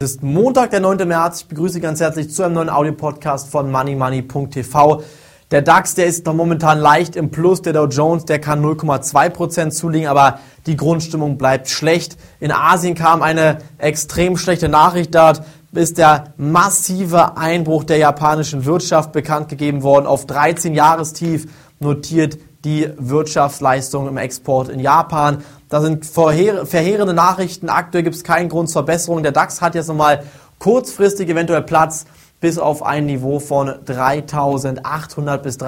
Es ist Montag, der 9. März. Ich begrüße Sie ganz herzlich zu einem neuen Audio-Podcast von moneymoney.tv. Der DAX, der ist noch momentan leicht im Plus. Der Dow Jones, der kann 0,2% zulegen, aber die Grundstimmung bleibt schlecht. In Asien kam eine extrem schlechte Nachricht. Dort ist der massive Einbruch der japanischen Wirtschaft bekannt gegeben worden. Auf 13 Jahrestief notiert die Wirtschaftsleistung im Export in Japan. Das sind verheerende Nachrichten. Aktuell gibt es keinen Grund zur Besserung. Der DAX hat jetzt nochmal kurzfristig eventuell Platz bis auf ein Niveau von 3800 bis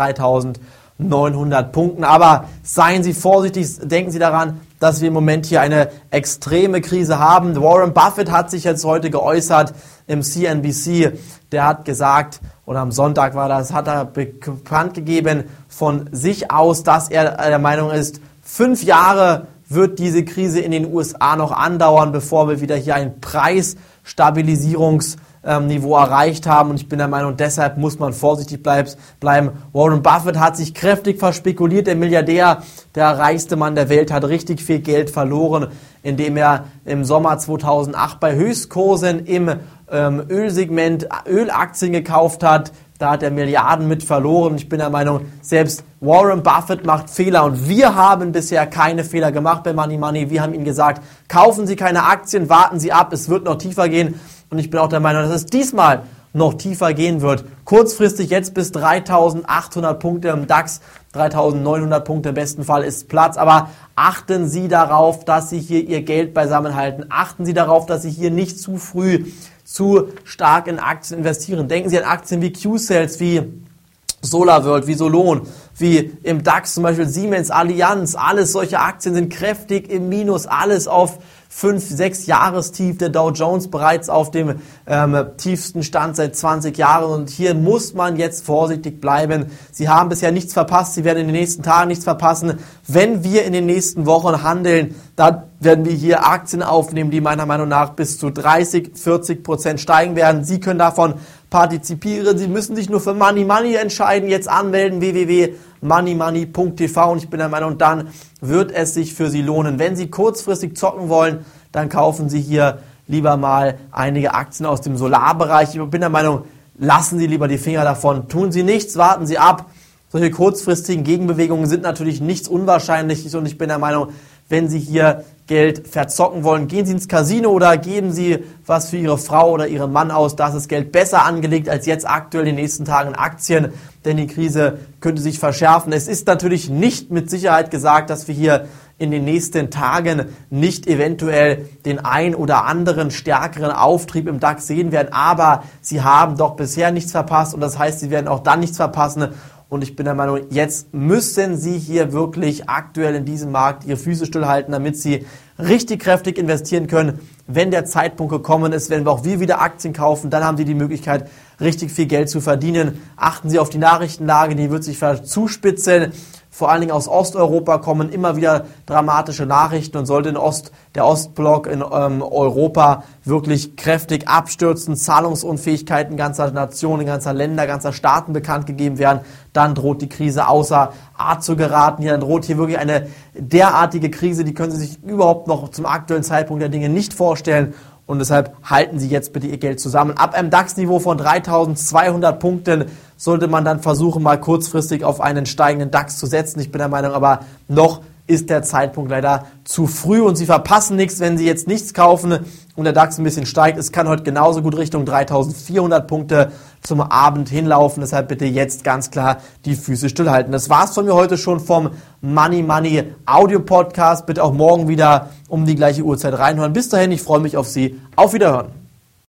3900 Punkten. Aber seien Sie vorsichtig, denken Sie daran, dass wir im Moment hier eine extreme Krise haben. Warren Buffett hat sich jetzt heute geäußert im CNBC. Der hat gesagt, oder am Sonntag war das, hat er bekannt gegeben von sich aus, dass er der Meinung ist, fünf Jahre wird diese Krise in den USA noch andauern, bevor wir wieder hier ein Preisstabilisierungsniveau erreicht haben. Und ich bin der Meinung, deshalb muss man vorsichtig bleiben. Warren Buffett hat sich kräftig verspekuliert. Der Milliardär, der reichste Mann der Welt, hat richtig viel Geld verloren, indem er im Sommer 2008 bei Höchstkursen im ähm, Ölsegment Ölaktien gekauft hat, da hat er Milliarden mit verloren. Ich bin der Meinung, selbst Warren Buffett macht Fehler und wir haben bisher keine Fehler gemacht bei Money Money. Wir haben ihm gesagt, kaufen Sie keine Aktien, warten Sie ab, es wird noch tiefer gehen. Und ich bin auch der Meinung, dass es diesmal noch tiefer gehen wird. Kurzfristig jetzt bis 3800 Punkte im DAX, 3900 Punkte im besten Fall ist Platz. Aber achten Sie darauf, dass Sie hier Ihr Geld beisammen halten. Achten Sie darauf, dass Sie hier nicht zu früh zu stark in Aktien investieren. Denken Sie an Aktien wie Q-Sales, wie SolarWorld, wie Solon, wie im DAX zum Beispiel Siemens, Allianz, alles solche Aktien sind kräftig im Minus, alles auf fünf, sechs Jahrestief, der Dow Jones bereits auf dem ähm, tiefsten Stand seit 20 Jahren und hier muss man jetzt vorsichtig bleiben. Sie haben bisher nichts verpasst, Sie werden in den nächsten Tagen nichts verpassen. Wenn wir in den nächsten Wochen handeln, dann werden wir hier Aktien aufnehmen, die meiner Meinung nach bis zu 30, 40 Prozent steigen werden. Sie können davon partizipieren. Sie müssen sich nur für Money Money entscheiden. Jetzt anmelden www.moneymoney.tv und ich bin der Meinung, dann wird es sich für Sie lohnen. Wenn Sie kurzfristig zocken wollen, dann kaufen Sie hier lieber mal einige Aktien aus dem Solarbereich. Ich bin der Meinung, lassen Sie lieber die Finger davon. Tun Sie nichts, warten Sie ab. Solche kurzfristigen Gegenbewegungen sind natürlich nichts Unwahrscheinliches und ich bin der Meinung, wenn Sie hier Geld verzocken wollen, gehen Sie ins Casino oder geben Sie was für Ihre Frau oder Ihren Mann aus. Das ist Geld besser angelegt als jetzt aktuell in den nächsten Tagen in Aktien, denn die Krise könnte sich verschärfen. Es ist natürlich nicht mit Sicherheit gesagt, dass wir hier in den nächsten Tagen nicht eventuell den ein oder anderen stärkeren Auftrieb im DAX sehen werden, aber Sie haben doch bisher nichts verpasst und das heißt, Sie werden auch dann nichts verpassen und ich bin der Meinung, jetzt müssen Sie hier wirklich aktuell in diesem Markt Ihre Füße stillhalten, damit Sie richtig kräftig investieren können. Wenn der Zeitpunkt gekommen ist, wenn wir auch wir wieder Aktien kaufen, dann haben Sie die Möglichkeit, richtig viel Geld zu verdienen. Achten Sie auf die Nachrichtenlage, die wird sich zuspitzen vor allen Dingen aus Osteuropa kommen immer wieder dramatische Nachrichten und sollte in Ost, der Ostblock in ähm, Europa wirklich kräftig abstürzen, Zahlungsunfähigkeiten ganzer Nationen, ganzer Länder, ganzer Staaten bekannt gegeben werden, dann droht die Krise außer Art zu geraten. Hier dann droht hier wirklich eine derartige Krise, die können Sie sich überhaupt noch zum aktuellen Zeitpunkt der Dinge nicht vorstellen. Und deshalb halten Sie jetzt bitte Ihr Geld zusammen. Ab einem DAX-Niveau von 3200 Punkten sollte man dann versuchen, mal kurzfristig auf einen steigenden DAX zu setzen. Ich bin der Meinung, aber noch ist der Zeitpunkt leider zu früh und Sie verpassen nichts, wenn Sie jetzt nichts kaufen und der DAX ein bisschen steigt. Es kann heute genauso gut Richtung 3400 Punkte zum Abend hinlaufen. Deshalb bitte jetzt ganz klar die Füße stillhalten. Das war's von mir heute schon vom Money Money Audio Podcast. Bitte auch morgen wieder um die gleiche Uhrzeit reinhören. Bis dahin, ich freue mich auf Sie. Auf Wiederhören.